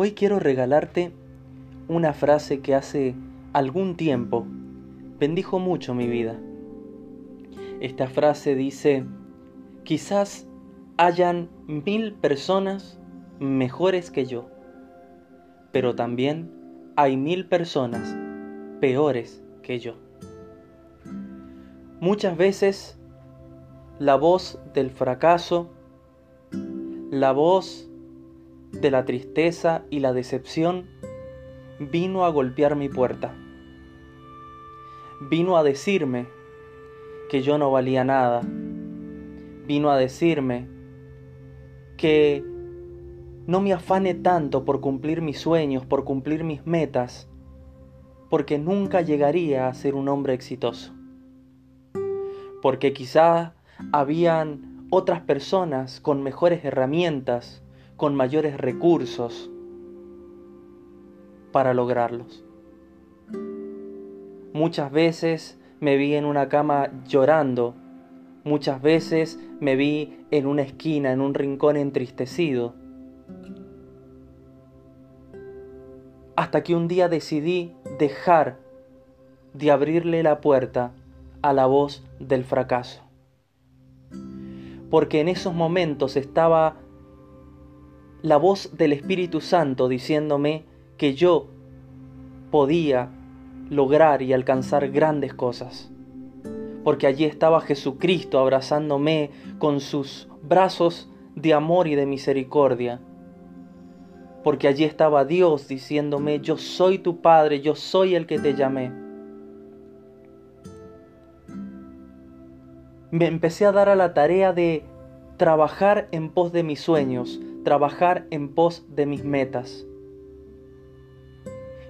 Hoy quiero regalarte una frase que hace algún tiempo bendijo mucho mi vida. Esta frase dice, quizás hayan mil personas mejores que yo, pero también hay mil personas peores que yo. Muchas veces la voz del fracaso, la voz de la tristeza y la decepción vino a golpear mi puerta. Vino a decirme que yo no valía nada. Vino a decirme que no me afane tanto por cumplir mis sueños, por cumplir mis metas, porque nunca llegaría a ser un hombre exitoso. Porque quizá habían otras personas con mejores herramientas, con mayores recursos para lograrlos. Muchas veces me vi en una cama llorando, muchas veces me vi en una esquina, en un rincón entristecido, hasta que un día decidí dejar de abrirle la puerta a la voz del fracaso porque en esos momentos estaba la voz del Espíritu Santo diciéndome que yo podía lograr y alcanzar grandes cosas. Porque allí estaba Jesucristo abrazándome con sus brazos de amor y de misericordia. Porque allí estaba Dios diciéndome, yo soy tu Padre, yo soy el que te llamé. me empecé a dar a la tarea de trabajar en pos de mis sueños, trabajar en pos de mis metas.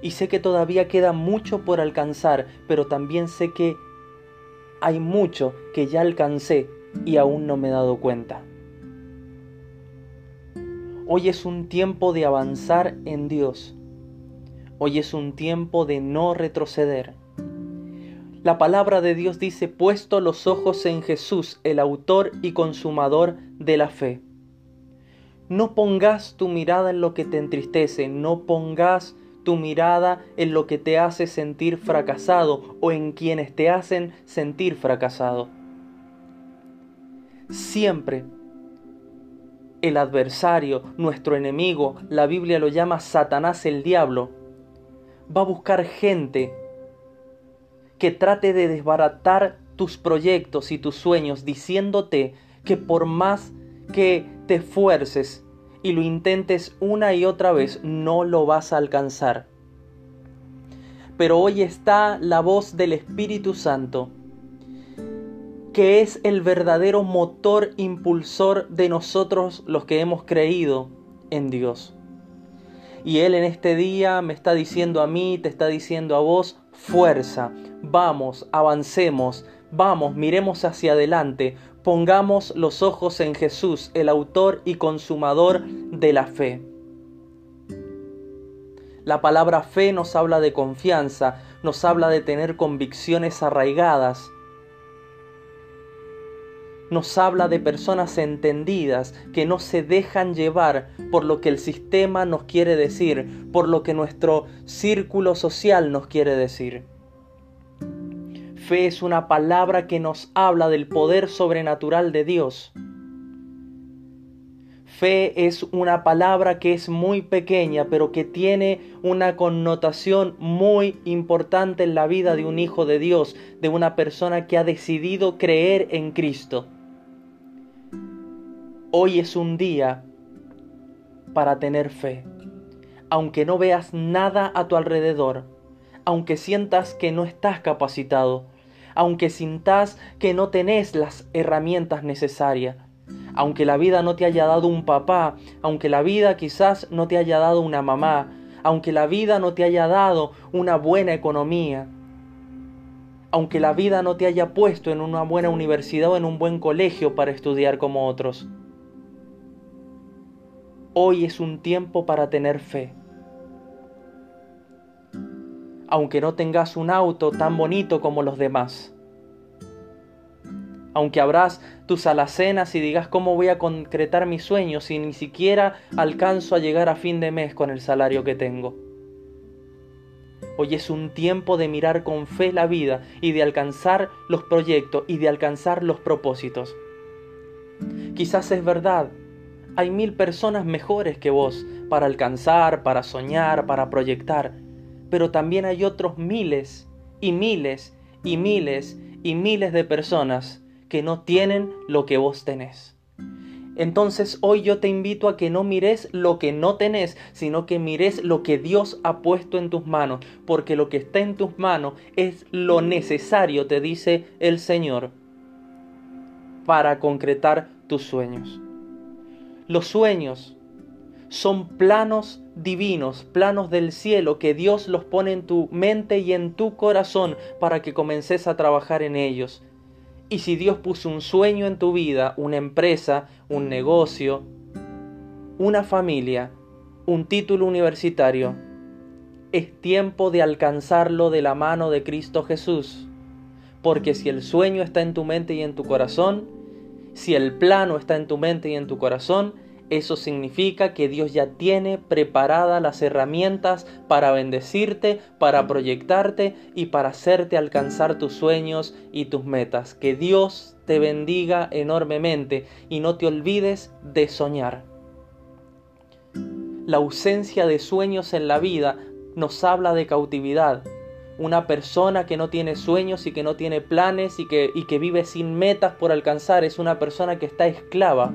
Y sé que todavía queda mucho por alcanzar, pero también sé que hay mucho que ya alcancé y aún no me he dado cuenta. Hoy es un tiempo de avanzar en Dios. Hoy es un tiempo de no retroceder. La palabra de Dios dice, puesto los ojos en Jesús, el autor y consumador de la fe. No pongas tu mirada en lo que te entristece, no pongas tu mirada en lo que te hace sentir fracasado o en quienes te hacen sentir fracasado. Siempre el adversario, nuestro enemigo, la Biblia lo llama Satanás el diablo, va a buscar gente que trate de desbaratar tus proyectos y tus sueños diciéndote que por más que te esfuerces y lo intentes una y otra vez, no lo vas a alcanzar. Pero hoy está la voz del Espíritu Santo, que es el verdadero motor impulsor de nosotros los que hemos creído en Dios. Y Él en este día me está diciendo a mí, te está diciendo a vos, fuerza, vamos, avancemos, vamos, miremos hacia adelante, pongamos los ojos en Jesús, el autor y consumador de la fe. La palabra fe nos habla de confianza, nos habla de tener convicciones arraigadas, nos habla de personas entendidas que no se dejan llevar por lo que el sistema nos quiere decir, por lo que nuestro círculo social nos quiere decir. Fe es una palabra que nos habla del poder sobrenatural de Dios. Fe es una palabra que es muy pequeña, pero que tiene una connotación muy importante en la vida de un hijo de Dios, de una persona que ha decidido creer en Cristo. Hoy es un día para tener fe. Aunque no veas nada a tu alrededor, aunque sientas que no estás capacitado, aunque sintas que no tenés las herramientas necesarias, aunque la vida no te haya dado un papá, aunque la vida quizás no te haya dado una mamá, aunque la vida no te haya dado una buena economía, aunque la vida no te haya puesto en una buena universidad o en un buen colegio para estudiar como otros. Hoy es un tiempo para tener fe. Aunque no tengas un auto tan bonito como los demás. Aunque abras tus alacenas y digas cómo voy a concretar mis sueños si ni siquiera alcanzo a llegar a fin de mes con el salario que tengo. Hoy es un tiempo de mirar con fe la vida y de alcanzar los proyectos y de alcanzar los propósitos. Quizás es verdad, hay mil personas mejores que vos para alcanzar, para soñar, para proyectar, pero también hay otros miles y miles y miles y miles de personas que no tienen lo que vos tenés. Entonces hoy yo te invito a que no mires lo que no tenés, sino que mires lo que Dios ha puesto en tus manos, porque lo que está en tus manos es lo necesario, te dice el Señor, para concretar tus sueños. Los sueños son planos divinos, planos del cielo, que Dios los pone en tu mente y en tu corazón para que comences a trabajar en ellos. Y si Dios puso un sueño en tu vida, una empresa, un negocio, una familia, un título universitario, es tiempo de alcanzarlo de la mano de Cristo Jesús. Porque si el sueño está en tu mente y en tu corazón, si el plano está en tu mente y en tu corazón, eso significa que Dios ya tiene preparadas las herramientas para bendecirte, para proyectarte y para hacerte alcanzar tus sueños y tus metas. Que Dios te bendiga enormemente y no te olvides de soñar. La ausencia de sueños en la vida nos habla de cautividad. Una persona que no tiene sueños y que no tiene planes y que, y que vive sin metas por alcanzar es una persona que está esclava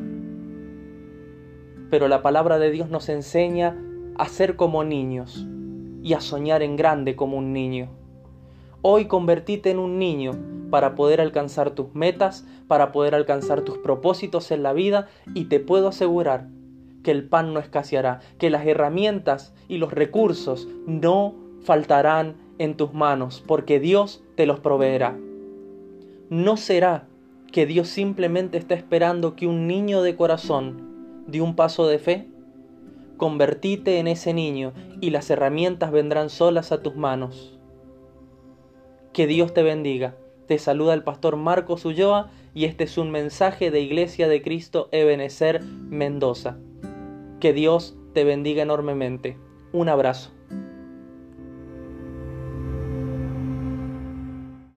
pero la palabra de Dios nos enseña a ser como niños y a soñar en grande como un niño. Hoy convertite en un niño para poder alcanzar tus metas, para poder alcanzar tus propósitos en la vida y te puedo asegurar que el pan no escaseará, que las herramientas y los recursos no faltarán en tus manos, porque Dios te los proveerá. No será que Dios simplemente está esperando que un niño de corazón de un paso de fe? Convertite en ese niño y las herramientas vendrán solas a tus manos. Que Dios te bendiga. Te saluda el pastor Marcos Ulloa y este es un mensaje de Iglesia de Cristo Ebenecer Mendoza. Que Dios te bendiga enormemente. Un abrazo.